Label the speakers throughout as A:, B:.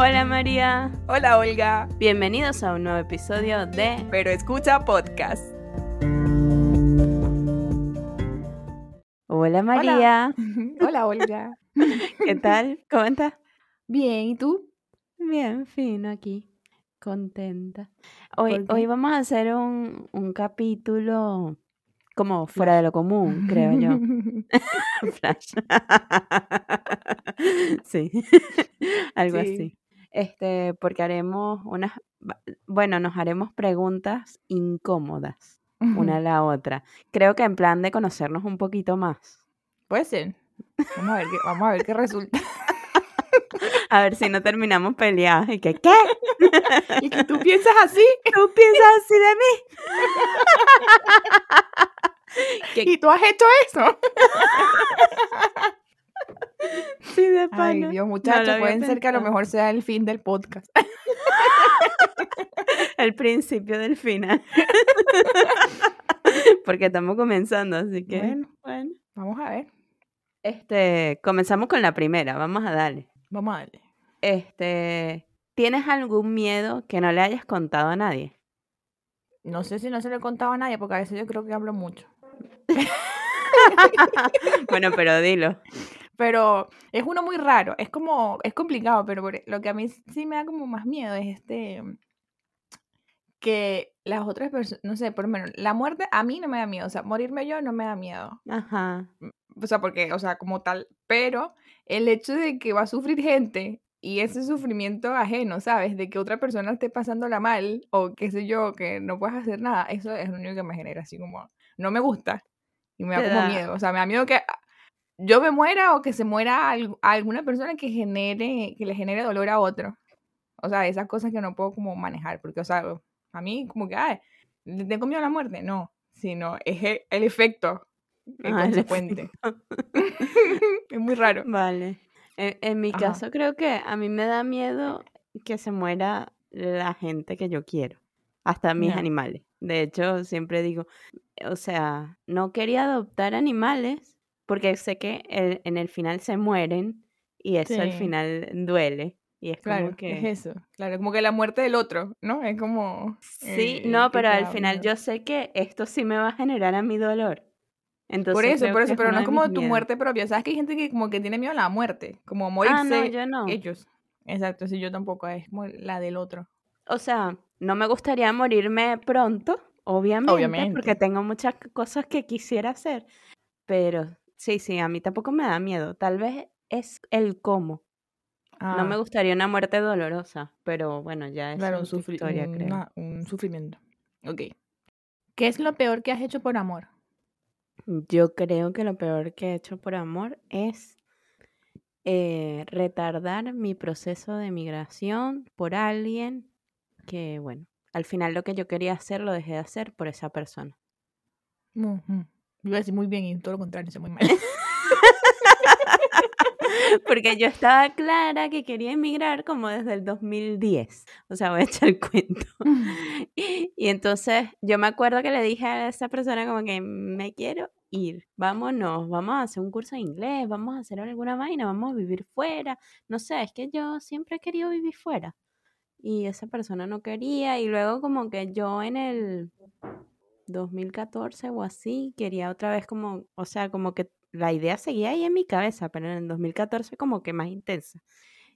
A: Hola María.
B: Hola Olga.
A: Bienvenidos a un nuevo episodio de
B: Pero escucha podcast.
A: Hola María.
B: Hola Olga.
A: ¿Qué tal? ¿Cómo estás?
B: Bien, ¿y tú?
A: Bien, fino aquí. Contenta. Hoy, hoy vamos a hacer un, un capítulo como fuera de lo común, creo yo. Flash. sí, algo
B: Sí.
A: así. Este, porque haremos unas, bueno, nos haremos preguntas incómodas una a la otra. Creo que en plan de conocernos un poquito más.
B: Puede ser. Vamos a ver qué, vamos a ver qué resulta.
A: A ver si no terminamos peleadas y que, ¿qué?
B: ¿Y que tú piensas así?
A: ¿Tú piensas así de mí? ¿Qué-
B: ¿Y tú has hecho eso?
A: Sí, de
B: Ay,
A: pana.
B: Dios,
A: No
B: muchachos,
A: había
B: pueden ser que a lo mejor sea el fin del podcast.
A: El principio del final. Porque estamos comenzando, así que.
B: Bueno.
A: bueno.
B: Vamos a ver.
A: Este, comenzamos con la primera, vamos a darle.
B: Vamos a darle.
A: Este, ¿tienes algún miedo que no le hayas contado a nadie?
B: No sé si no se lo he contado a nadie porque a veces yo creo que hablo mucho.
A: Bueno, pero dilo.
B: Pero es uno muy raro, es como, es complicado, pero por- lo que a mí sí me da como más miedo es este, que las otras personas, no sé, por lo menos, la muerte a mí no me da miedo, o sea, morirme yo no me da miedo,
A: Ajá.
B: o sea, porque, o sea, como tal, pero el hecho de que va a sufrir gente y ese sufrimiento ajeno, ¿sabes? De que otra persona esté pasándola mal o qué sé yo, que no puedas hacer nada, eso es lo único que me genera así como, no me gusta y me da como miedo, o sea, me da miedo que yo me muera o que se muera a alguna persona que genere, que le genere dolor a otro. O sea, esas cosas que no puedo como manejar, porque, o sea, a mí como que, ay, ¿le tengo miedo a la muerte? No, sino es el, el efecto el
A: Ah, el
B: consecuente. es muy raro.
A: Vale. En, en mi
B: Ajá.
A: caso creo que a mí me da miedo que se muera la gente que yo quiero, hasta mis animales. De hecho, siempre digo, o sea, no quería adoptar animales porque sé que el- en el final se mueren y eso al
B: Sí.
A: final duele. Y es
B: Claro,
A: como que...
B: es eso. Claro, como que la muerte del otro, ¿no? Es como...
A: Sí,
B: eh,
A: no, pero al final yo sé que esto sí me va a generar a mi dolor. Entonces
B: Por eso, por eso,
A: es
B: pero no es como tu muerte propia. ¿Sabes que hay gente que como que tiene miedo a la muerte? Como morirse
A: Ah, no, yo no.
B: ellos. Exacto, sí, yo tampoco, es como la del otro.
A: O sea, no me gustaría morirme pronto, obviamente, porque
B: Obviamente.
A: tengo muchas cosas que quisiera hacer, pero sí, sí, a mí tampoco me da miedo. Tal vez es el cómo. No me
B: Ah,
A: gustaría una muerte dolorosa, pero bueno, ya es
B: claro, un,
A: historia, creo.
B: una- un sufrimiento. Ok. ¿Qué es lo peor que has hecho por amor?
A: Yo creo que lo peor que he hecho por amor es eh, retardar mi proceso de migración por alguien que, bueno, al final lo que yo quería hacer lo dejé de hacer por esa persona.
B: Ujú. Iba a decir muy bien y todo lo contrario, hice muy mal.
A: Porque yo estaba clara que quería emigrar como desde el 2010. O sea, voy a echar el cuento. Y entonces yo me acuerdo que le dije a esa persona como que me quiero ir, vámonos, vamos a hacer un curso de inglés, vamos a hacer alguna vaina, vamos a vivir fuera. No sé, es que yo siempre he querido vivir fuera. Y esa persona no quería. Y luego como que yo en el 2014 o así quería otra vez como, o sea, como que la idea seguía ahí en mi cabeza, pero en el 2014 como que más intensa.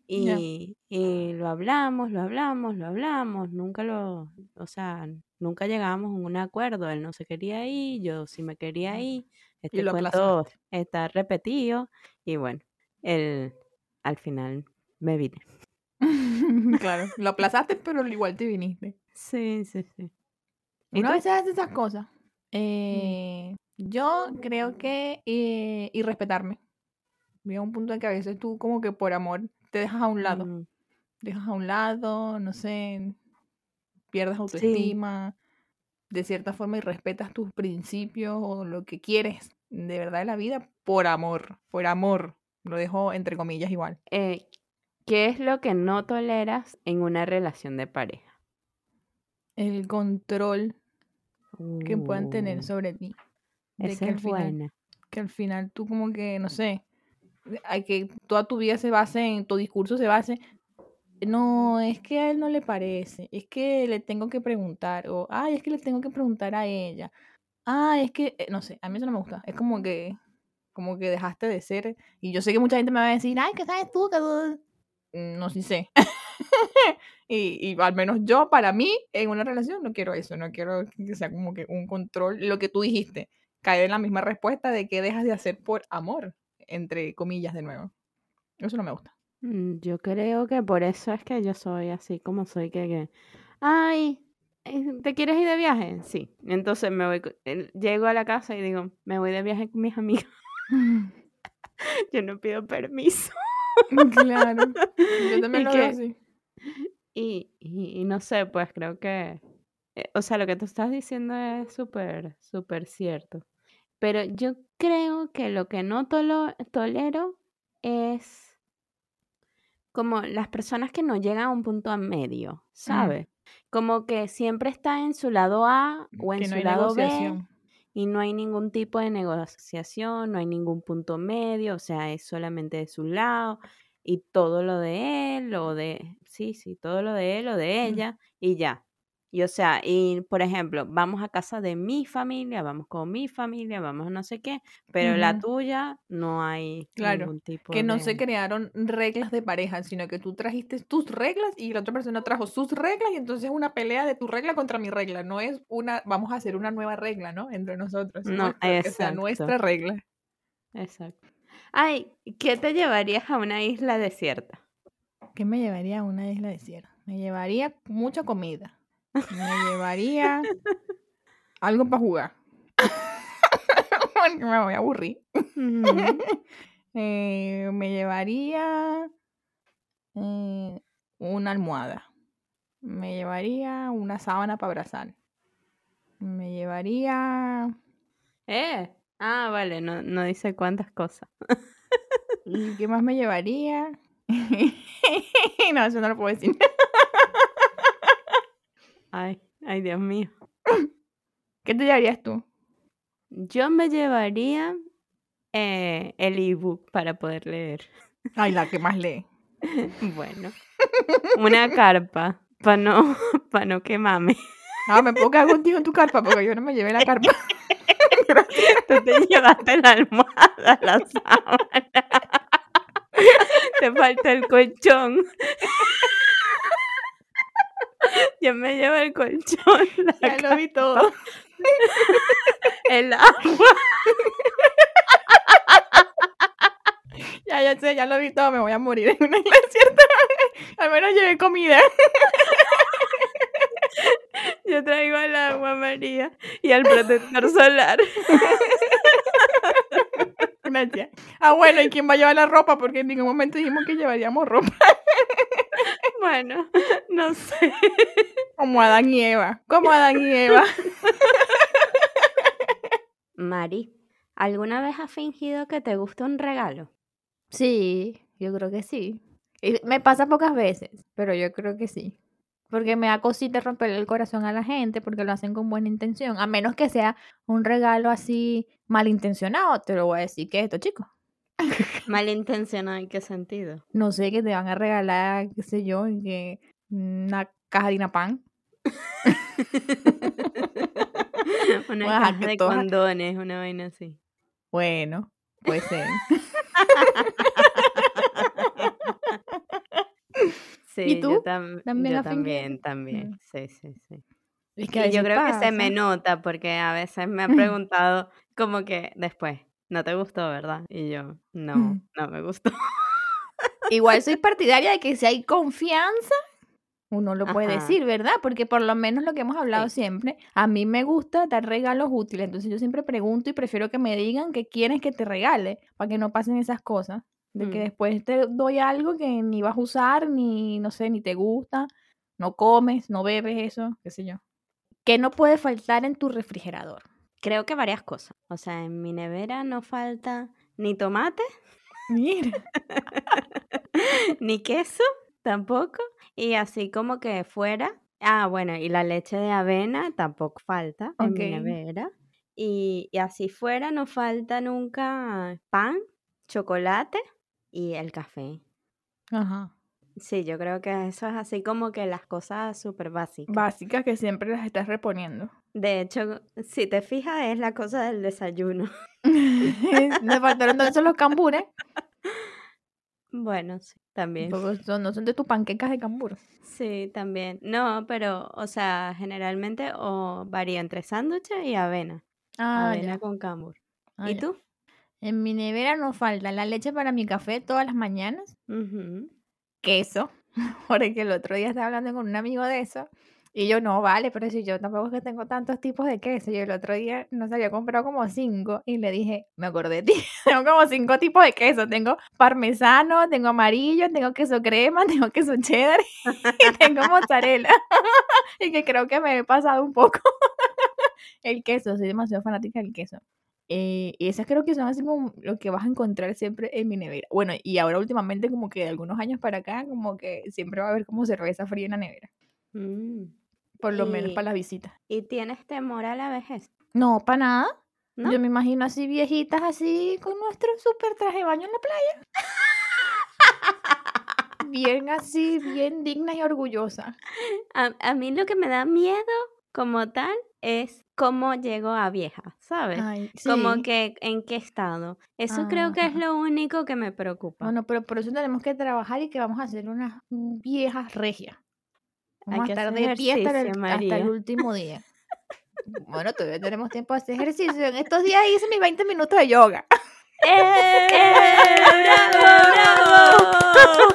A: Y, y lo hablamos, lo hablamos, lo hablamos, nunca lo, o sea, nunca llegamos a un acuerdo, él no se quería ir, yo sí me quería ir, este
B: lo
A: cuento está repetido y bueno, él al final me vine.
B: claro, lo aplazaste, pero igual te viniste.
A: Sí, sí, sí.
B: Veces hace esas cosas. Eh, yo creo que eh, y respetarme. Llega un punto en que a veces tú como que por amor te dejas a un lado.
A: Mm,
B: Dejas a un lado, no sé, pierdes
A: Sí.
B: autoestima, de cierta forma y respetas tus principios o lo que quieres de verdad de la vida por amor, por amor. Lo dejo entre comillas igual.
A: eh, ¿Qué es lo que no toleras en una relación de pareja?
B: El control que puedan tener
A: Uh,
B: sobre ti. De
A: esa
B: que al
A: es
B: final
A: buena.
B: que al final tú como que, no sé, hay que toda tu vida se base en, tu discurso se base no, es que a él no le parece, es que le tengo que preguntar, o, ay, es que le tengo que preguntar a ella, ah, es que, eh, no sé, a mí eso no me gusta, es como que, como que dejaste de ser, y yo sé que mucha gente me va a decir, ay, ¿qué sabes tú? Que mm, No sí sé. y, y al menos yo, para mí, en una relación, no quiero eso, no quiero que sea como que un control, lo que tú dijiste, caer en la misma respuesta de que dejas de hacer por amor, entre comillas de nuevo. Eso no me gusta.
A: Mm, Yo creo que por eso es que yo soy así como soy, que, que, ay, eh, ¿te quieres ir de viaje? Sí. Entonces me voy, llego a la casa y digo, me voy de viaje con mis amigas. Yo no pido permiso.
B: claro. Yo también
A: Y
B: lo veo
A: que-
B: así.
A: Y, y, y no sé, pues creo que, eh, o sea, lo que tú estás diciendo es súper, súper cierto. Pero yo creo que lo que no tolo- tolero es como las personas que no llegan a un punto a medio, ¿sabes? Como que siempre está en su lado A o en
B: Que
A: su lado B y no hay ningún tipo de negociación, no hay ningún punto medio, o sea, es solamente de su lado y todo lo de él o de, sí, sí, todo lo de él o de ella y ya. Y o sea, y por ejemplo, vamos a casa de mi familia, vamos con mi familia, vamos a no sé qué, pero la tuya no hay
B: Claro,
A: ningún tipo
B: Que no se crearon reglas de pareja, sino que tú trajiste tus reglas y la otra persona trajo sus reglas y entonces es una pelea de tu regla contra mi regla. No es una, vamos a hacer una nueva regla, ¿no? Entre nosotros.
A: No,
B: nuestra- que sea nuestra regla.
A: Exacto. Ay, ¿qué te llevarías a una isla desierta?
B: ¿Qué me llevaría a una isla desierta? Me llevaría mucha comida. Me llevaría algo para jugar. Porque me voy a aburrir. Eh, me llevaría eh, una almohada. Me llevaría una sábana para abrazar. Me llevaría.
A: Eh, ah, vale, no, no dice cuántas cosas.
B: ¿Y qué más me llevaría? no, eso no lo puedo decir.
A: Ay, ay, Dios mío.
B: ¿Qué te llevarías tú?
A: Yo me llevaría eh, el ebook para poder leer.
B: Ay, la que más lee.
A: Bueno, una carpa para no, para no quemarme.
B: Ah, me puedo quedar contigo en tu carpa porque yo no me llevé la carpa.
A: Tú te llevaste la almohada, la sábana. Te falta el colchón. Yo me llevo el colchón, la
B: Ya lo vi todo.
A: el agua.
B: Ya, ya sé, ya lo vi todo. Me voy a morir en una isla desierta. Al menos llevé comida.
A: Yo traigo el agua, María, y el protector solar.
B: Gracias. Ah, bueno, ¿y quién va a llevar la ropa? Porque en ningún momento dijimos que llevaríamos ropa.
A: Bueno, no sé.
B: Como Adán y Eva. Como Adán y Eva.
A: Mari, ¿alguna vez has fingido que te gusta un regalo?
B: Sí, yo creo que sí. Y me pasa pocas veces, pero yo creo que sí. Porque me da cosita romperle el corazón a la gente porque lo hacen con buena intención. A menos que sea un regalo así malintencionado, te lo voy a decir que esto, chicos.
A: Malintencionado, ¿en qué sentido?
B: No sé, que te van a regalar, qué sé yo, que una caja de pan.
A: una caja de
B: todas-
A: condones, una vaina así.
B: Bueno, puede ser.
A: Sí,
B: tú?
A: yo, tam-
B: ¿También
A: yo también, también.
B: Mm.
A: Sí, sí, sí.
B: Es
A: Y yo creo que se me nota porque a veces me han preguntado como que después, no te gustó, ¿verdad? Y yo, no,
B: Mm.
A: no me gustó.
B: Igual soy partidaria de que si hay confianza, uno lo puede
A: Ajá.
B: decir, ¿verdad? Porque por lo menos lo que hemos hablado
A: Sí.
B: siempre, a mí me gusta dar regalos útiles, entonces yo siempre pregunto y prefiero que me digan qué quieres que te regale, para que no pasen esas cosas, de que
A: Mm.
B: después te doy algo que ni vas a usar, ni, no sé, ni te gusta, no comes, no bebes eso, qué sé yo. ¿Qué no puede faltar en tu refrigerador?
A: Creo que varias cosas. O sea, en mi nevera no falta ni tomate,
B: Mira.
A: ni queso tampoco. Y así como que fuera. Ah, bueno, y la leche de avena tampoco falta en mi nevera. Y, y así fuera no falta nunca pan, chocolate y el café.
B: Ajá.
A: Sí, yo creo que eso es así como que las cosas súper básicas.
B: Básicas que siempre las estás reponiendo.
A: De hecho, si te fijas, es la cosa del desayuno.
B: Me faltaron entonces los cambures.
A: Bueno, sí, también.
B: Porque son- no son de tus panquecas de cambur.
A: Sí, también. No, pero, o sea, generalmente o varía entre sándwiches y avena.
B: Ah,
A: avena
B: ya.
A: con cambur.
B: Ah,
A: ¿Y
B: ya.
A: tú?
B: En mi nevera nos falta la leche para mi café todas las mañanas,
A: Ujú.
B: queso, porque el otro día estaba hablando con un amigo de eso, y yo, no, vale, pero si yo tampoco es que tengo tantos tipos de queso, y el otro día nos había comprado como cinco, y le dije, me acordé de ti, tengo como cinco tipos de queso, tengo parmesano, tengo amarillo, tengo queso crema, tengo queso cheddar, y tengo mozzarella, y que creo que me he pasado un poco el queso, soy demasiado fanática del queso. Eh, y esas creo que son así como lo que vas a encontrar siempre en mi nevera. Bueno, y ahora últimamente como que de algunos años para acá, como que siempre va a haber como cerveza fría en la nevera.
A: Mm.
B: Por lo menos para las visitas.
A: ¿Y tienes temor a la vejez?
B: No, para nada.
A: ¿No?
B: Yo me imagino así viejitas, así con nuestro súper traje de baño en la playa. bien así, bien digna y orgullosa.
A: A, a mí lo que me da miedo como tal es cómo llego a vieja, ¿sabes?
B: Ay,
A: Como que en qué estado. Eso creo que es lo único que me preocupa.
B: Bueno, pero por eso tenemos que trabajar y que vamos a hacer unas viejas regias.
A: Hay
B: a estar de pie hasta el, hasta último día. Bueno, todavía tenemos tiempo de hacer ejercicio. En estos días hice mis 20 minutos de yoga.
A: ¡Eh! ¡Bravo, bravo!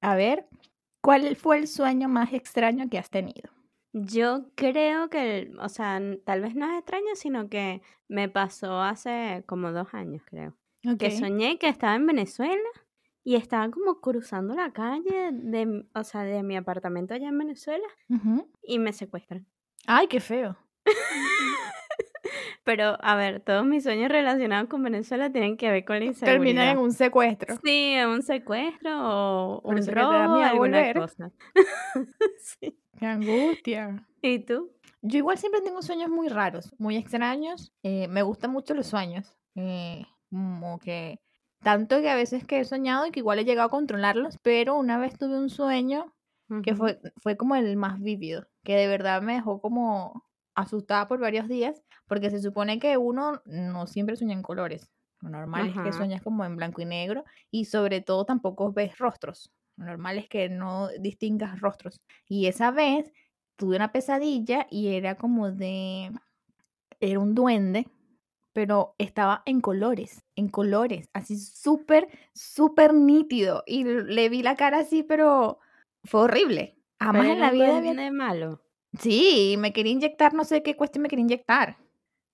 B: A ver, ¿cuál fue el sueño más extraño que has tenido?
A: Yo creo que, o sea, tal vez no es extraño, sino que me pasó hace como dos años, creo. Que
B: Ok.
A: soñé que estaba en Venezuela y estaba como cruzando la calle de, o sea, de mi apartamento allá en Venezuela
B: Ujú.
A: y me secuestran.
B: Ay, qué feo.
A: Pero, a ver, todos mis sueños relacionados con Venezuela tienen que ver con la
B: Termina en
A: inseguridad.
B: un secuestro.
A: Sí, un secuestro o
B: Por
A: un robo, alguna
B: volver.
A: cosa. Sí.
B: Qué angustia.
A: ¿Y tú?
B: Yo igual siempre tengo sueños muy raros, muy extraños. eh, me gustan mucho los sueños. eh, como que tanto que a veces que he soñado y que igual he llegado a controlarlos, pero una vez tuve un sueño que fue, fue como el más vívido, que de verdad me dejó como asustada por varios días, porque se supone que uno no siempre sueña en colores. Lo normal es que
A: Ajá.
B: sueñas como en blanco y negro y sobre todo tampoco ves rostros. Lo normal es que no distingas rostros. Y esa vez tuve una pesadilla y era como de... Era un duende, pero estaba en colores, en colores, así súper, súper nítido. Y le vi la cara así, pero fue horrible. Jamás en la vida
A: duende malo.
B: Sí, me quería inyectar, no sé qué cuestión me quería inyectar.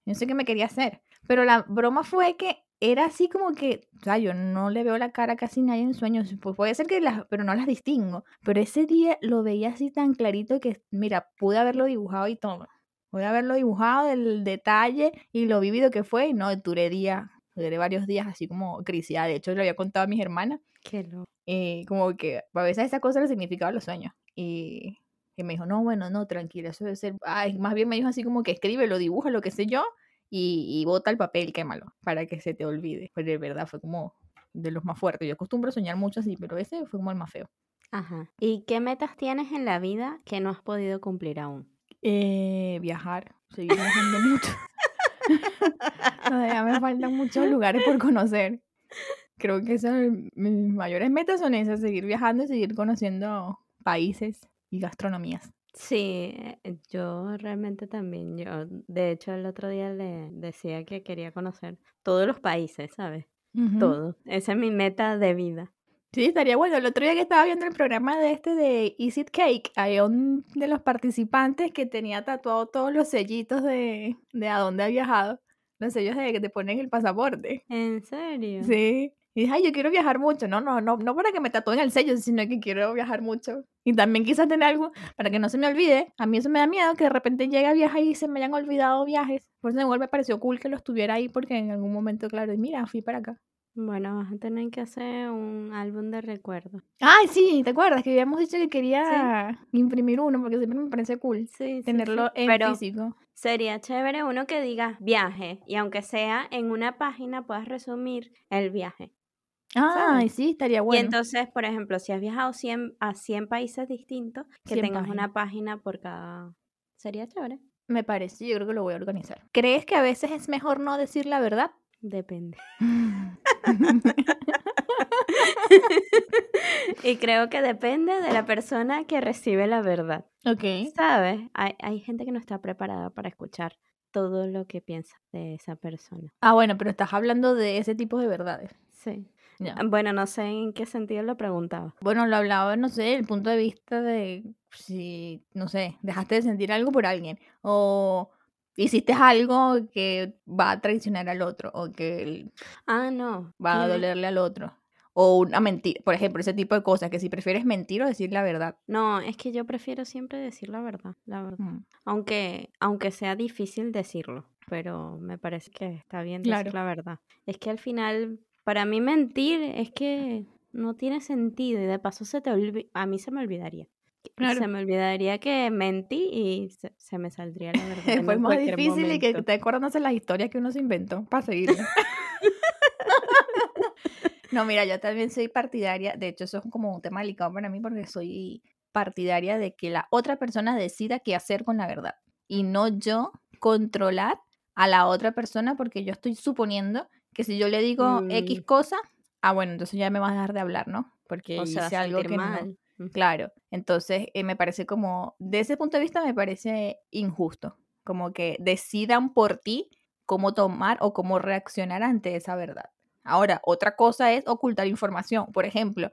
B: No sé qué me quería hacer. Pero la broma fue que era así como que, o sea, yo no le veo la cara a casi nadie en sueños. Pues puede ser que las, pero no las distingo. Pero ese día lo veía así tan clarito que, mira, pude haberlo dibujado y todo. Pude haberlo dibujado del detalle y lo vivido que fue. Y no, duré días, duré varios días así como criciada. De hecho, le había contado a mis hermanas
A: Qué loco.
B: eh, como que a veces esa cosa le significaba los sueños. Y, y me dijo, no, bueno, no, tranquila, eso debe ser. Ay, más bien me dijo así como que escríbelo, dibuja lo que sé yo y, y bota el papel, quémalo, para que se te olvide. Pero de verdad fue como de los más fuertes. Yo acostumbro a soñar mucho así, pero ese fue como el más feo.
A: Ajá. ¿Y qué metas tienes en la vida que no has podido cumplir aún?
B: Eh, viajar, seguir viajando mucho. Todavía me faltan muchos lugares por conocer. Creo que esas, mis mayores metas son esas, seguir viajando y seguir conociendo países y gastronomías.
A: Sí, eh, yo realmente también. Yo, de hecho, el otro día le decía que quería conocer todos los países, ¿sabes?
B: Ujú.
A: Todo. Esa es mi meta de vida.
B: Sí, estaría bueno. El otro día que estaba viendo el programa de este de Is It Cake, hay un de los participantes que tenía tatuado todos los sellitos de, de a dónde ha viajado. Los sellos de que te ponen el pasaporte.
A: ¿En serio?
B: Sí. Y dije, ay, yo quiero viajar mucho. No, no, no, no para que me tatúen el sello, sino que quiero viajar mucho. Y también quizás tener algo para que no se me olvide. A mí eso me da miedo, que de repente llegue a viajar y se me hayan olvidado viajes. Por eso igual me pareció cool que los tuviera ahí, porque en algún momento, claro, y mira, fui para acá.
A: Bueno, vas a tener que hacer un álbum de recuerdos.
B: Ay, sí, ¿te acuerdas? Que habíamos dicho que quería imprimir uno, porque siempre me parece cool
A: sí,
B: tenerlo
A: sí.
B: en
A: Pero
B: físico.
A: sería chévere uno que diga viaje y aunque sea en una página puedas resumir el viaje.
B: Ay, sí, estaría
A: Y
B: bueno.
A: entonces, por ejemplo, si has viajado 100, a 100 países distintos, que
B: 100
A: tengas una página por cada... Sería chévere.
B: Me parece, yo creo que lo voy a organizar. ¿Crees que a veces es mejor no decir la verdad?
A: Depende. Y creo que depende de la persona que recibe la verdad.
B: ok.
A: ¿Sabes? Hay, hay gente que no está preparada para escuchar todo lo que piensa de esa persona.
B: Ah, bueno, pero estás hablando de ese tipo de verdades.
A: Sí. Bueno, no sé en qué sentido lo preguntaba.
B: Bueno, lo hablaba, no sé, el punto de vista de si, no sé, dejaste de sentir algo por alguien o hiciste algo que va a traicionar al otro o que
A: Ah, no.
B: va a dolerle al otro. O una mentira, por ejemplo, ese tipo de cosas, que si prefieres mentir o decir la verdad.
A: No, es que yo prefiero siempre decir la verdad, la verdad.
B: Mm.
A: Aunque, aunque sea difícil decirlo, pero me parece que está bien decir
B: Claro.
A: la verdad. Es que al final, para mí mentir es que no tiene sentido y de paso se te olvi- a mí se me olvidaría.
B: Claro.
A: Se me olvidaría que mentí y se, se me saldría la verdad.
B: Fue más difícil y que te acuerdas las historias que uno se inventó para seguirle. no, mira, yo también soy partidaria, de hecho eso es como un tema delicado para mí porque soy partidaria de que la otra persona decida qué hacer con la verdad y no yo controlar a la otra persona porque yo estoy suponiendo que si yo le digo X
A: Mm.
B: cosa, ah, bueno, entonces ya me vas a dejar de hablar, ¿no? Porque
A: O se va a
B: hice algo que no.
A: mal. Ujú.
B: Claro, entonces eh, me parece como, de ese punto de vista me parece injusto, como que decidan por ti cómo tomar o cómo reaccionar ante esa verdad. Ahora, otra cosa es ocultar información. Por ejemplo,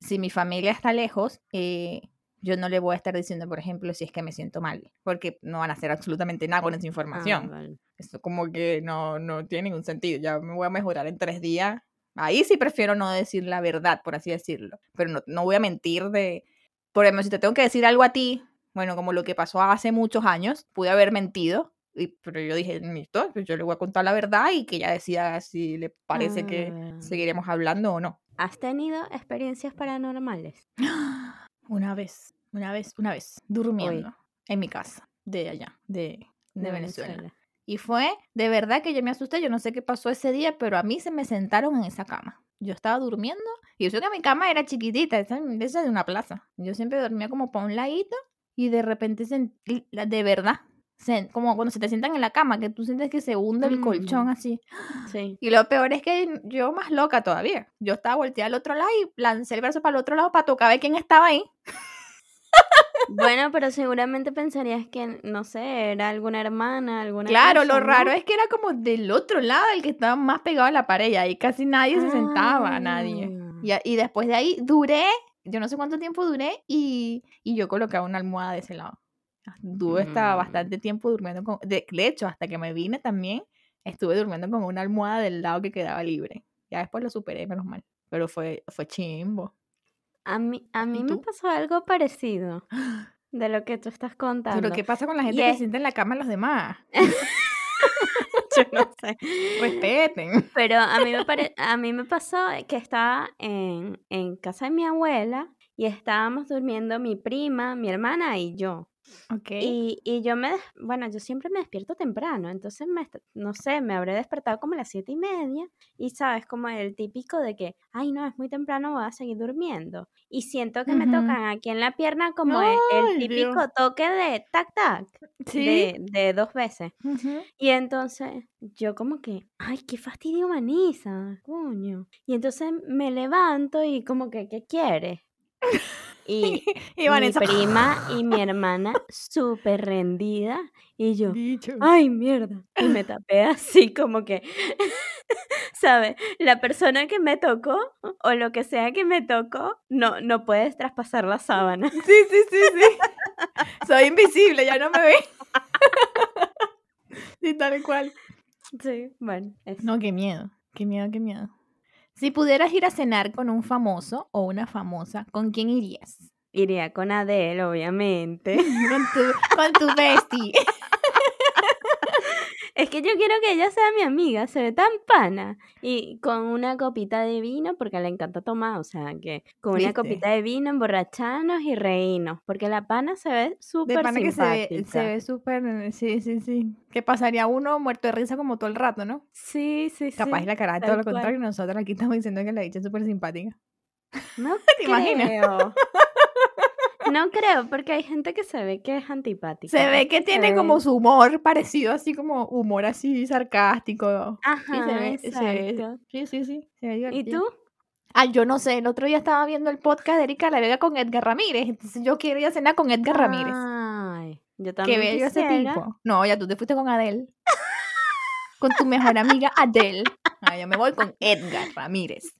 B: si mi familia está lejos, eh, yo no le voy a estar diciendo, por ejemplo, si es que me siento mal, porque no van a hacer absolutamente nada con esa
A: Ah,
B: información.
A: vale.
B: Eso como que no, no tiene ningún sentido. Ya me voy a mejorar en tres días. Ahí sí prefiero no decir la verdad, por así decirlo. Pero no, no voy a mentir de... Por ejemplo, si te tengo que decir algo a ti, bueno, como lo que pasó hace muchos años, pude haber mentido. Y, pero yo dije, listo, pues yo le voy a contar la verdad y que ella decida si le parece que
A: Ah.
B: seguiremos hablando o no.
A: ¿Has tenido experiencias paranormales?
B: Una vez, una vez, una vez, durmiendo en mi casa de allá, de, de Venezuela. Y fue de verdad que yo me asusté, yo no sé qué pasó ese día, pero a mí se me sentaron en esa cama. Yo estaba durmiendo y yo sé que mi cama era chiquitita, esa, esa de una plaza. Yo siempre dormía como para un ladito y de repente sentí, de verdad, como cuando se te sientan en la cama, que tú sientes que se hunde el colchón
A: Mm.
B: así.
A: Sí.
B: Y lo peor es que yo más loca todavía. Yo estaba volteada al otro lado y lancé el brazo para el otro lado para tocar a ver quién estaba ahí.
A: Bueno, pero seguramente pensarías que, no sé, era alguna hermana, alguna
B: Claro, lo raro es que era como del otro lado, el que estaba más pegado a la pared, y ahí casi nadie se sentaba, nadie.
A: Ah.
B: Y, y después de ahí duré, yo no sé cuánto tiempo duré, y, y yo colocaba una almohada de ese lado. Tuve hasta
A: Mm.
B: bastante tiempo durmiendo con... De, de hecho, hasta que me vine también, estuve durmiendo con una almohada del lado que quedaba libre. Ya después lo superé, menos mal. Pero fue, fue chimbo.
A: A mí, a mí me pasó algo parecido de lo que tú estás contando.
B: Pero ¿qué pasa con la gente que
A: es-
B: se sienta en la cama de los demás?
A: Yo no sé.
B: Respeten.
A: Pero a mí me, pare- a mí me pasó que estaba en, en casa de mi abuela y estábamos durmiendo mi prima, mi hermana y yo.
B: Ok.
A: Y, y yo me, bueno, yo siempre me despierto temprano, entonces me, no sé, me habré despertado como a las siete y media y sabes, como el típico de que, ay no, es muy temprano, voy a seguir durmiendo. Y siento que me
B: Ujú.
A: tocan aquí en la pierna como el, el
B: Ay,
A: típico
B: Dios.
A: toque de tac tac,
B: Sí.
A: de, de dos veces.
B: Ujú.
A: Y entonces yo como que, ay, qué fastidio Manisa, coño. Y entonces me levanto y como que, ¿qué quieres? Y mi prima y mi hermana súper rendida y yo,
B: Dicho.
A: ay, mierda. Y me tapé así como que, ¿sabes? La persona que me tocó o lo que sea que me tocó, no, no puedes traspasar la sábana.
B: Sí, sí, sí, sí. Soy invisible, ya no me ve. sí, tal cual.
A: Sí, bueno, eso.
B: No, qué miedo, qué miedo, qué miedo. Si pudieras ir a cenar con un famoso o una famosa, ¿con quién irías?
A: Iría con Adele, obviamente.
B: Con tu, con tu bestie.
A: Es que yo quiero que ella sea mi amiga, se ve tan pana. Y con una copita de vino, porque le encanta tomar, o sea, que con una copita de vino, emborracharnos y reírnos. Porque la pana se ve
B: De
A: súper
B: pana que se ve, se ve súper, sí, sí, sí. Que pasaría uno muerto de risa como todo el rato, ¿no?
A: Sí, sí, sí.
B: Capaz la cara de todo lo contrario, nosotros aquí estamos diciendo que la dicha es súper simpática.
A: No
B: ¿Te imaginas?
A: No creo, porque hay gente que se ve que es antipática.
B: Se ve que tiene como su humor parecido, así como humor así sarcástico.
A: Ajá,
B: se ve- se ve-. Sí, sí, sí. se ve
A: ¿Y tú?
B: Ah, yo no sé, el otro día estaba viendo el podcast de Erika La Vega con Edgar Ramírez, entonces yo quiero ir a cenar con Edgar Ramírez.
A: Ay, yo
B: Qué
A: también
B: bello ese tipo. No, ya tú te fuiste con Adele. con tu mejor amiga Adele. Ah, yo me voy con Edgar Ramírez.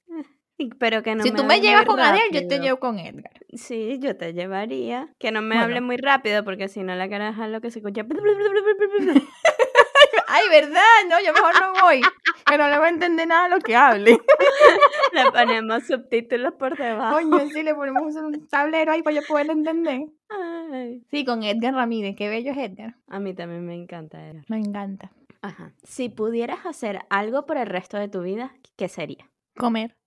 A: Y- Pero que no
B: si
A: me
B: tú me llevas con Adele, yo te
A: rápido.
B: llevo con Edgar.
A: Sí, yo te llevaría. Que no me
B: Bueno.
A: hable muy rápido, porque si no la caraja lo que se escucha.
B: Ay, ¿verdad? No, yo mejor no voy. Que no le voy a entender nada de lo que hable.
A: Le ponemos subtítulos por debajo.
B: Coño, sí, le ponemos un tablero ahí para yo poder entender.
A: Ay.
B: Sí, con Edgar Ramírez. Qué bello es Edgar.
A: A mí también me encanta él.
B: Me encanta.
A: Ajá. Si pudieras hacer algo por el resto de tu vida, ¿qué sería?
B: Comer.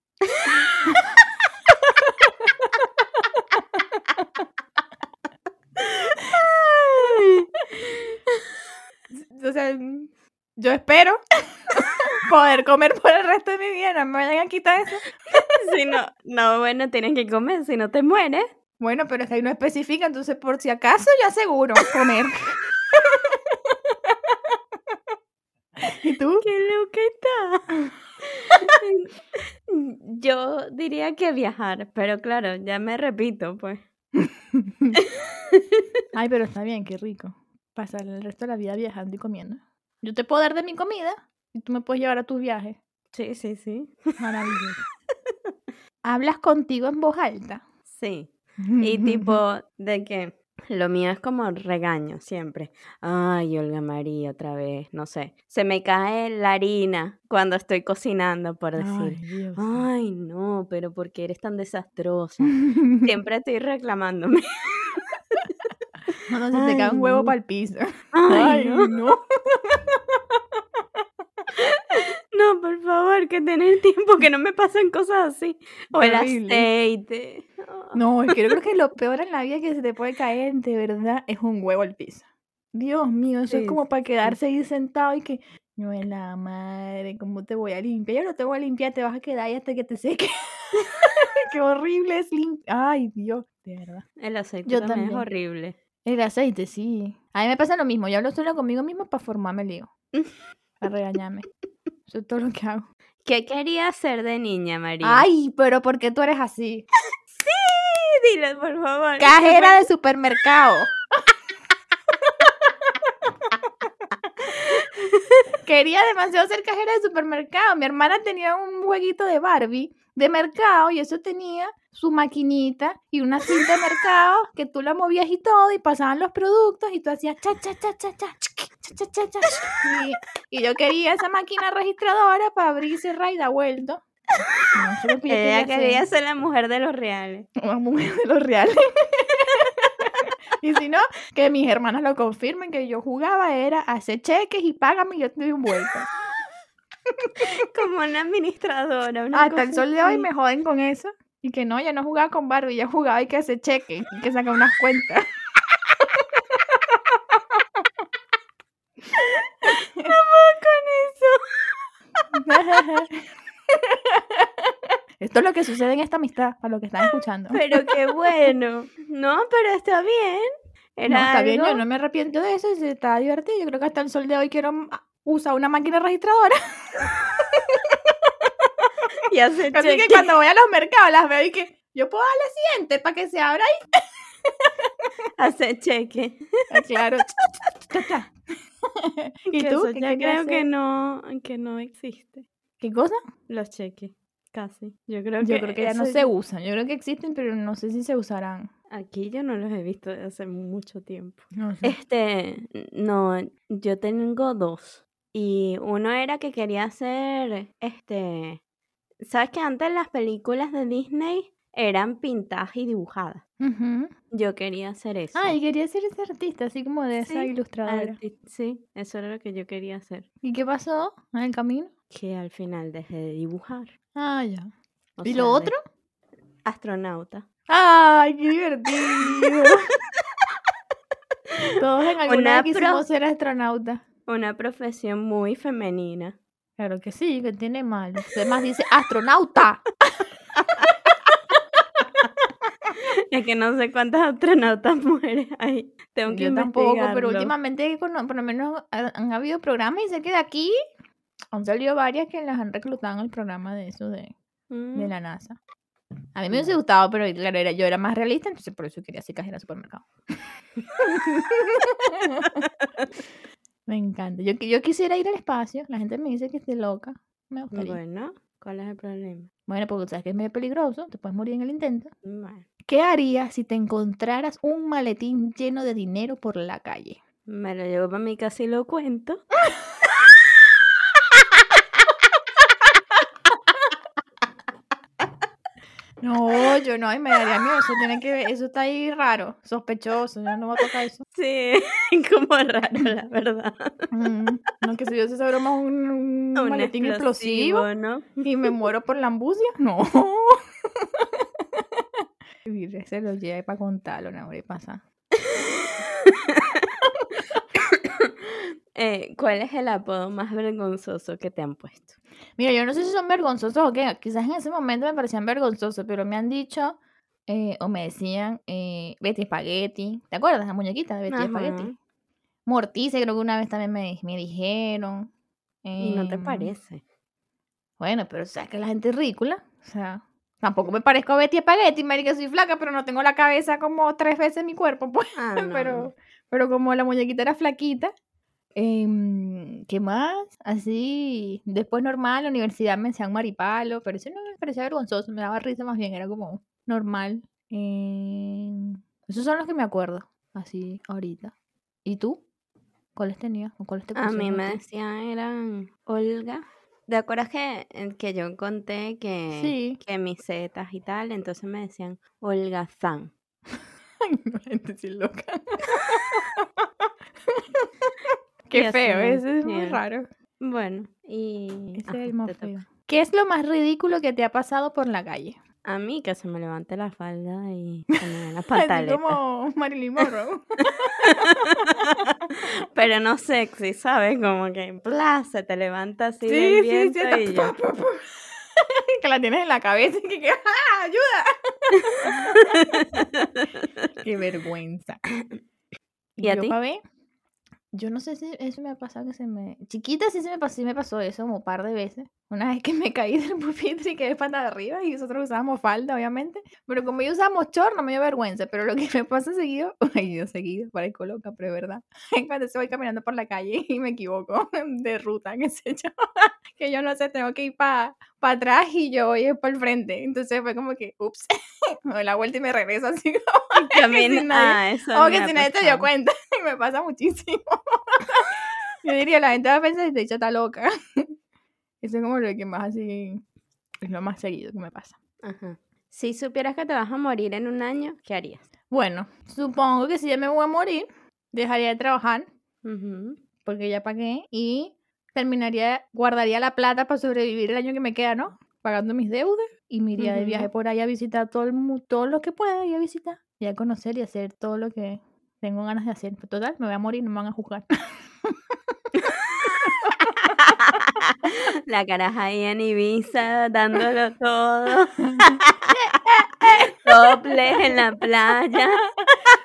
B: O sea, yo espero poder comer por el resto de mi vida. No me vayan a quitar eso.
A: Si no, no, bueno, tienes que comer, si no te mueres.
B: Bueno, pero es que ahí no especifica, entonces por si acaso yo aseguro comer. ¿Y tú?
A: ¡Qué loca está! Yo diría que viajar, pero claro, ya me repito, pues.
B: Ay, pero está bien, qué rico. Pasar el resto de la vida viajando y comiendo. Yo te puedo dar de mi comida y tú me puedes llevar a tus viajes.
A: Sí, sí, sí.
B: Maravilloso. ¿Hablas contigo en voz alta?
A: Sí. Y tipo, de que lo mío es como regaño siempre. Ay, Olga María, otra vez, no sé. Se me cae la harina cuando estoy cocinando, por
B: Ay,
A: decir.
B: Dios.
A: Ay, no, pero ¿por qué eres tan desastrosa? Siempre estoy reclamándome.
B: No, no, se te
A: Ay,
B: cae un huevo
A: no.
B: para el piso.
A: Ay, no.
B: no.
A: No, por favor, que tener tiempo que no me pasen cosas así. O el aceite.
B: No, es que yo creo que lo peor en la vida que se te puede caer de verdad es un huevo al piso. Dios mío, eso
A: Sí,
B: es como para quedarse ahí sentado y que, no es la madre, ¿cómo te voy a limpiar? Yo no te voy a limpiar, te vas a quedar ahí hasta que te seque. Qué horrible es limpiar. Ay, Dios, de verdad.
A: El aceite
B: Yo
A: también, es
B: también.
A: horrible.
B: El aceite, sí. A mí me pasa lo mismo. Yo hablo solo conmigo mismo para formarme lío. Para regañarme. Eso es todo lo que hago.
A: ¿Qué quería hacer de niña, María?
B: Ay, pero ¿por qué tú eres así?
A: dile, por favor.
B: Cajera de supermercado. Quería demasiado ser cajera de supermercado. Mi hermana tenía un jueguito de Barbie de mercado y eso tenía su maquinita y una cinta de mercado que tú la movías y todo y pasaban los productos y tú hacías cha cha cha cha cha cha cha cha cha y, y yo quería esa máquina registradora para abrir y cerrar y dar vuelto. No, que
A: Ella quería ser la mujer de los reales.
B: Una mujer de los reales. y si no, que mis hermanas lo confirmen, que yo jugaba era hacer cheques y págame y yo te doy un vuelto.
A: Como una administradora. Una
B: Hasta el sol de hoy me joden con eso. Y que no, ya no jugaba con Barbie, ya jugaba y que hacer cheques y que sacar unas cuentas. Esto es lo que sucede en esta amistad, para los que están escuchando.
A: Pero qué bueno. No, pero está bien. Era
B: No, está bien, yo no me arrepiento de eso, se está divertido. Yo creo que hasta el sol de hoy quiero usar una máquina registradora.
A: Y
B: Así que
A: cheque.
B: cuando voy a los mercados las veo y que yo puedo darle siguiente para que se abra ahí.
A: Hacer cheque.
B: Ah, Claro. ¿Y
A: Que
B: tú?
A: eso
B: ¿Qué
A: ya
B: querías
A: creo que no, que no existe.
B: ¿Qué cosa?
A: Los cheques. Casi. Yo creo
B: Yo
A: que,
B: creo que ya no se usan. Yo creo que existen, pero no sé si se usarán.
A: Aquí yo no los he visto desde hace mucho tiempo.
B: No sé.
A: Este, no, yo tengo dos. Y uno era que quería hacer, este, ¿sabes que antes las películas de Disney eran pintadas y dibujadas. Yo quería hacer eso.
B: Ay, quería ser ese artista, así como de esa
A: Sí,
B: ilustradora.
A: Arti- Sí, eso era lo que yo quería hacer.
B: ¿Y qué pasó en el camino?
A: Que al final dejé de dibujar.
B: Ah, ya.
A: O
B: ¿Y
A: sea,
B: lo otro?
A: Astronauta.
B: ¡Ay, qué divertido! Todos en alguna
A: Una
B: vez quisimos ser astronautas.
A: Una profesión muy femenina.
B: Claro que sí, que tiene malo. Además dice astronauta.
A: Es que no sé cuántas astronautas mujeres hay. Tengo que
B: Yo tampoco, pero últimamente por lo menos ha- han habido programas y sé que de aquí han salido varias que las han reclutado en el programa de eso de, de
A: Mm,
B: la NASA. A mí me hubiese gustado, pero claro, era, yo era más realista, entonces por eso quería ser cajera de supermercado. me encanta. Yo, yo quisiera ir al espacio. La gente me dice que estoy loca. Me gustaría. Bueno,
A: ¿cuál es el problema?
B: Porque sabes que es medio peligroso. Te puedes morir en el intento.
A: Bueno,
B: ¿Qué harías si te encontraras un maletín lleno de dinero por la calle?
A: me lo llevo para mi casa y lo cuento.
B: No, yo no, y me daría miedo. Eso tiene que ver, eso está ahí raro, sospechoso. Yo no voy a tocar eso.
A: Sí, como raro, la verdad.
B: Mm, no, que si yo se esa broma un, un
A: Un
B: maletín explosivo,
A: ¿no?
B: y me muero por la ambucia. No. Se lo lleva para contarlo, no voy a pasar.
A: Eh, ¿Cuál es el apodo más vergonzoso que te han puesto?
B: Mira, yo no sé si son vergonzosos o qué. Quizás en ese momento me parecían vergonzosos, pero me han dicho eh, o me decían eh, Betty Spaghetti. ¿Te acuerdas? La muñequita de Betty Spaghetti.
A: Ajá.
B: Morticia, creo que una vez también me, me dijeron.
A: ¿Y no te
B: Em,
A: parece?
B: Bueno, pero sabes que la gente es ridícula. O sea, tampoco me parezco a Betty Spaghetti, marica, soy flaca, pero no tengo la cabeza como tres veces mi cuerpo, pues.
A: Ah, no.
B: pero, pero como la muñequita era flaquita. Em, ¿Qué más? Así, después normal, la universidad me decían maripalo, pero eso no me parecía vergonzoso, me daba risa más bien, era como normal. Em, esos son los que me acuerdo, así, ahorita. ¿Y tú? ¿Cuáles tenías? ¿O cuáles te
A: A mí me decían, eran Olga. ¿Te acuerdas que, eh, que yo conté que,
B: Sí.
A: que mis setas y tal? Entonces me decían Olga Zan.
B: Ay, no, gente loca.
A: Y
B: Qué
A: así
B: feo, ese es muy raro.
A: Bueno, y...
B: Ese es el más feo. ¿Qué es lo más ridículo que te ha pasado por la calle?
A: A mí que se me levante la falda y se me las
B: Así
A: pantaletas.
B: como Marilyn Monroe.
A: Pero no sexy, ¿sabes? Como que en plaza te levanta así
B: sí,
A: del
B: sí,
A: viento
B: sí.
A: y yo...
B: que la tienes en la cabeza y que, que ¡ah, ayuda! Qué vergüenza.
A: ¿Y a
B: yo,
A: ti?
B: Yo no sé si eso me ha pasado que se me... Chiquita sí se me pasó, sí me pasó eso como un par de veces. Una vez que me caí del pupitre y quedé pata de arriba y nosotros usábamos falda, obviamente. Pero como yo usábamos short, no me dio vergüenza. Pero lo que me pasa seguido, ay, yo seguido, parezco loca, pero es verdad. Cuando estoy caminando por la calle y me equivoco de ruta, qué sé yo. que yo no sé, tengo que ir para atrás y yo voy por el frente. Entonces fue como que, ups, me doy la vuelta y me regreso así como
A: También,
B: si nadie-
A: ah, me
B: que si nadie te dio cuenta. Y me pasa muchísimo. Yo diría, la gente va a pensar que esta dicha está loca. Eso es como lo que más así, es lo más seguido que me pasa.
A: Ajá. Si supieras que te vas a morir en un año, ¿qué harías?
B: Bueno, supongo que si ya me voy a morir, dejaría de trabajar, porque ya pagué, y terminaría, guardaría la plata para sobrevivir el año que me queda, ¿no? Pagando mis deudas, y me iría de viaje por ahí a visitar todo, el, mu- todo lo que pueda, y a visitar, y a conocer y hacer todo lo que tengo ganas de hacer. Total, me voy a morir, no me van a juzgar.
A: La caraja ahí en Ibiza dándolo todo. Topless en la playa.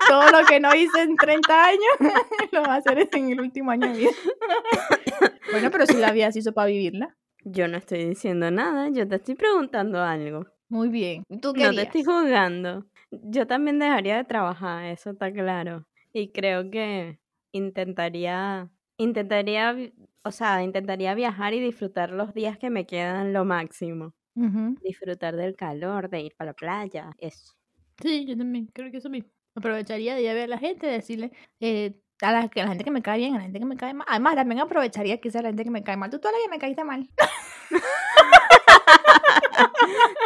B: Todo lo que no hice en 30 años, lo voy a hacer en el último año de vida. bueno, pero si la vida se hizo para vivirla.
A: Yo no estoy diciendo nada, yo te estoy preguntando algo.
B: Muy bien. ¿Y ¿Tú qué
A: No te estoy juzgando. Yo también dejaría de trabajar, eso está claro. Y creo que intentaría, intentaría, o sea, intentaría viajar y disfrutar los días que me quedan lo máximo. Disfrutar del calor, de ir para la playa, eso.
B: Sí, yo también, creo que eso mismo. Aprovecharía de ir a ver a la gente, decirle eh, a, la, que- a la gente que me cae bien, a la gente que me cae mal. Además, también aprovecharía que sea la gente que me cae mal. Tú toda la vida me caíste mal.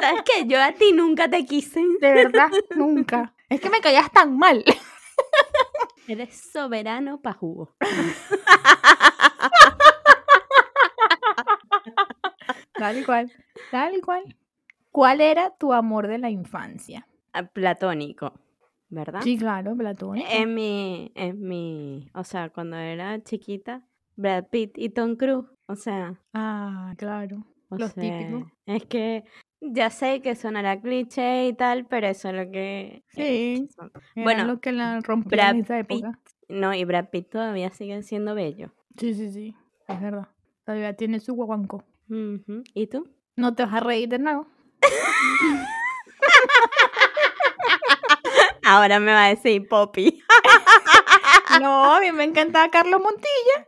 A: ¿Sabes qué? Yo a ti nunca te quise.
B: De verdad, nunca. Es que me caías tan mal.
A: Eres soberano pa' jugo.
B: Tal y cual, tal cual. ¿Cuál era tu amor de la infancia?
A: Ah, Platónico, ¿verdad?
B: Sí, claro, platónico.
A: En mi, en mi, o sea, cuando era chiquita, Brad Pitt y Tom Cruise, o sea,
B: Ah, claro.
A: o
B: Los
A: sea,
B: típicos.
A: Es que ya sé que sonará cliché y tal, pero eso es lo que... eh,
B: Sí.
A: Bueno,
B: lo que la
A: Brad
B: en esa
A: Pitt,
B: época.
A: no, y Brad Pitt todavía sigue siendo bello.
B: Sí, sí, sí. Es verdad. Todavía tiene su guaguanco.
A: ¿Y tú?
B: No te vas a reír de nuevo.
A: Ahora me va a decir Poppy.
B: No, a mí me encantaba Carlos Montilla.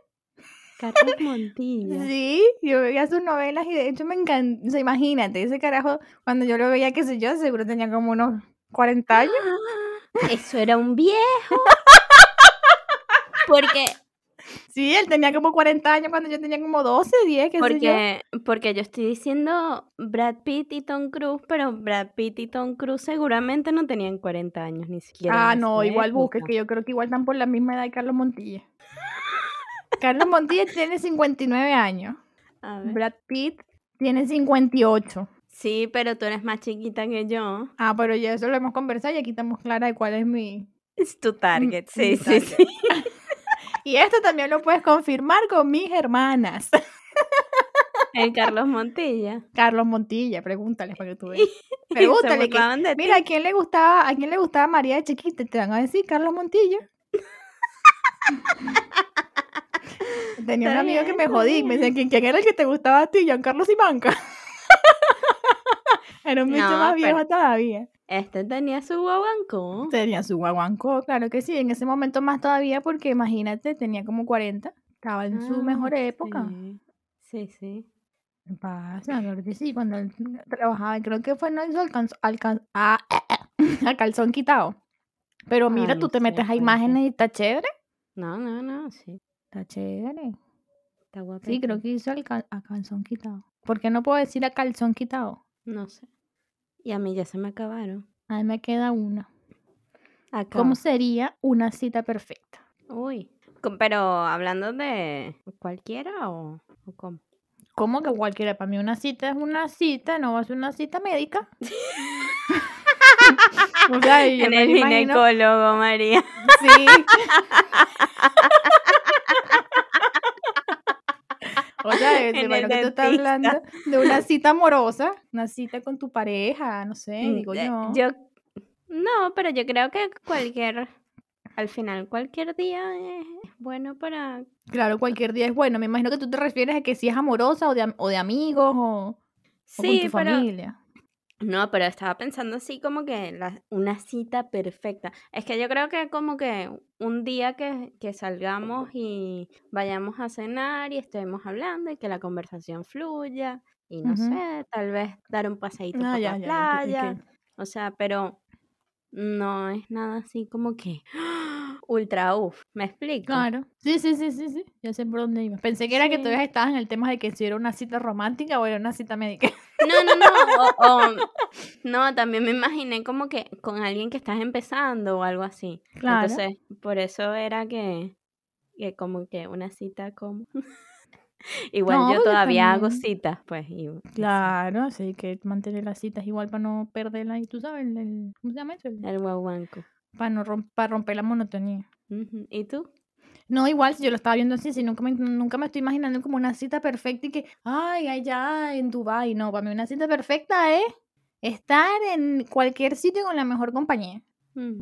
A: Carlos Montilla.
B: Sí, yo veía sus novelas y de hecho me encanta. O sea, imagínate, ese carajo, cuando yo lo veía, qué sé yo, seguro tenía como unos 40 años.
A: Eso era un viejo. Porque,
B: Sí, él tenía como 40 años cuando yo tenía como 12, 10, qué sé yo.
A: porque, porque yo estoy diciendo Brad Pitt y Tom Cruise, pero Brad Pitt y Tom Cruise seguramente no tenían 40 años ni siquiera.
B: Ah, no, igual busque,
A: época.
B: que yo creo que igual están por la misma edad de Carlos Montilla. Carlos Montilla tiene 59 años.
A: A ver.
B: Brad Pitt tiene 58.
A: Sí, pero tú eres más chiquita que yo.
B: Ah, pero ya eso lo hemos conversado y aquí estamos claras de cuál es mi...
A: Es tu target.
B: mi
A: Sí, sí,
B: target.
A: sí.
B: Y esto también lo puedes confirmar con mis hermanas.
A: El Carlos Montilla.
B: Carlos Montilla, pregúntales para que tú veas. Pregúntale que, mira, ¿a quién le gustaba, a quién le gustaba María de chiquita? Te van a decir Carlos Montilla. Tenía un amigo que me jodí, me decía, ¿quién, quién era el que te gustaba a ti? Giancarlo Simanca. Era un bicho
A: No,
B: más
A: pero-
B: viejo todavía.
A: Este tenía su guaguancó.
B: Tenía su guaguancó, claro que sí, en ese momento más todavía porque imagínate, tenía como 40, estaba en su
A: Ah,
B: mejor época.
A: Sí, sí. sí.
B: ¿Qué pasa? Claro que sí, cuando él trabajaba, creo que fue no hizo alcanzó, alcan- ah, a calzón quitado. Pero mira,
A: Ah,
B: tú te
A: sé,
B: metes a imágenes y está chévere.
A: No, no, no, sí.
B: Está chévere.
A: Está guapo.
B: Sí, creo que hizo a calzón quitado. ¿Por qué no puedo decir a calzón quitado?
A: No sé. Y a mí ya se me acabaron.
B: A mí me queda una.
A: Acá.
B: ¿Cómo sería una cita perfecta?
A: Uy. Pero hablando de cualquiera o, o cómo.
B: ¿Cómo que cualquiera? Para mí una cita es una cita, no va a ser una cita médica. o sea,
A: en el
B: imagino-
A: ginecólogo, María.
B: Sí. O sea, de- que tú estás hablando de una cita amorosa, una cita con tu pareja, no sé,
A: Mm,
B: digo
A: eh,
B: yo.
A: yo. No, pero yo creo que cualquier. Al final, cualquier día es bueno para.
B: Claro, cualquier día es bueno. Me imagino que tú te refieres a que si es amorosa o de, o de amigos o, o con
A: Sí,
B: tu
A: pero.
B: familia.
A: No, pero estaba pensando así como que la- una cita perfecta. Es que yo creo que como que un día que, que salgamos y vayamos a cenar y estemos hablando y que la conversación fluya y no sé, tal vez dar un paseíto
B: Ah,
A: por
B: ya,
A: la
B: ya,
A: playa. O sea, pero no es nada así como que ultra uff. ¿Me explico?
B: Claro. Sí, sí, sí, sí, sí. Ya sé por dónde iba. Pensé que era que todavía estabas en el tema de que si era una cita romántica o era una cita médica.
A: No, no, no. o- o- no, también me imaginé como que con alguien que estás empezando o algo así.
B: Claro.
A: Entonces, por eso era que, que como que una cita como... Igual
B: No,
A: yo todavía hago
B: también-
A: citas, pues. Y, sí,
B: Claro, así hay que mantener las citas igual para no perderlas. Y tú sabes, el, el- ¿cómo se llama eso? El-
A: el guaguanco.
B: Para, no rom- para romper la monotonía.
A: ¿Y tú?
B: No, igual, si yo lo estaba viendo así, si nunca me, nunca me estoy imaginando como una cita perfecta y que, ay, allá en Dubái. No, para mí una cita perfecta es estar en cualquier sitio con la mejor compañía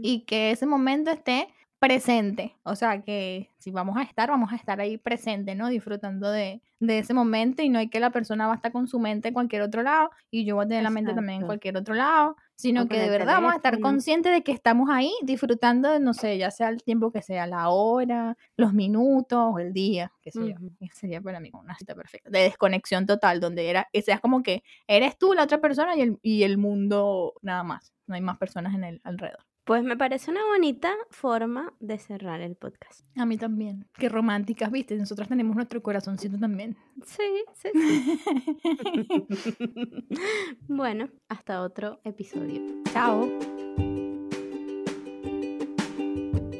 B: y que ese momento esté presente. O sea, que si vamos a estar, vamos a estar ahí presente, ¿no? Disfrutando de, de ese momento y no hay que la persona va a estar con su mente en cualquier otro lado y yo voy a tener la mente también en cualquier otro lado, sino
A: O
B: que de verdad vamos a estar conscientes de que estamos ahí disfrutando, de, no sé, ya sea el tiempo que sea, la hora, los minutos o el día, qué sé yo. Sería para mí una cita perfecta, de desconexión total, donde era, que seas como que eres tú, la otra persona y el, y el mundo nada más. No hay más personas en el alrededor.
A: Pues me parece una bonita forma de cerrar el podcast.
B: A mí también. Qué románticas, ¿viste? Nosotras tenemos nuestro corazoncito también.
A: Sí, sí, sí. bueno, hasta otro episodio.
B: Chao.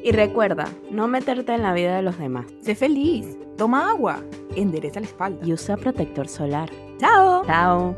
A: Y recuerda, no meterte en la vida de los demás.
B: Sé feliz. Toma agua. Endereza la espalda.
A: Y usa protector solar.
B: Chao.
A: Chao.